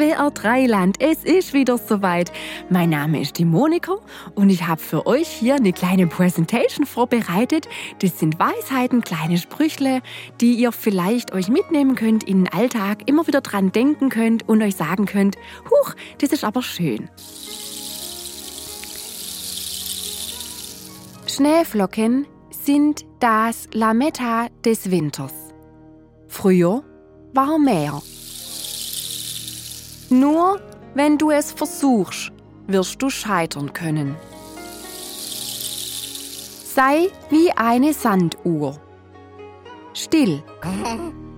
SWR Dreiland, es ist wieder soweit. Mein Name ist die Monika und ich habe für euch hier eine kleine Präsentation vorbereitet. Das sind Weisheiten, kleine Sprüchle, die ihr vielleicht euch mitnehmen könnt in den Alltag, immer wieder dran denken könnt und euch sagen könnt, huch, das ist aber schön. Schneeflocken sind das Lametta des Winters. Früher war mehr. Nur wenn du es versuchst, wirst du scheitern können. Sei wie eine Sanduhr. Still,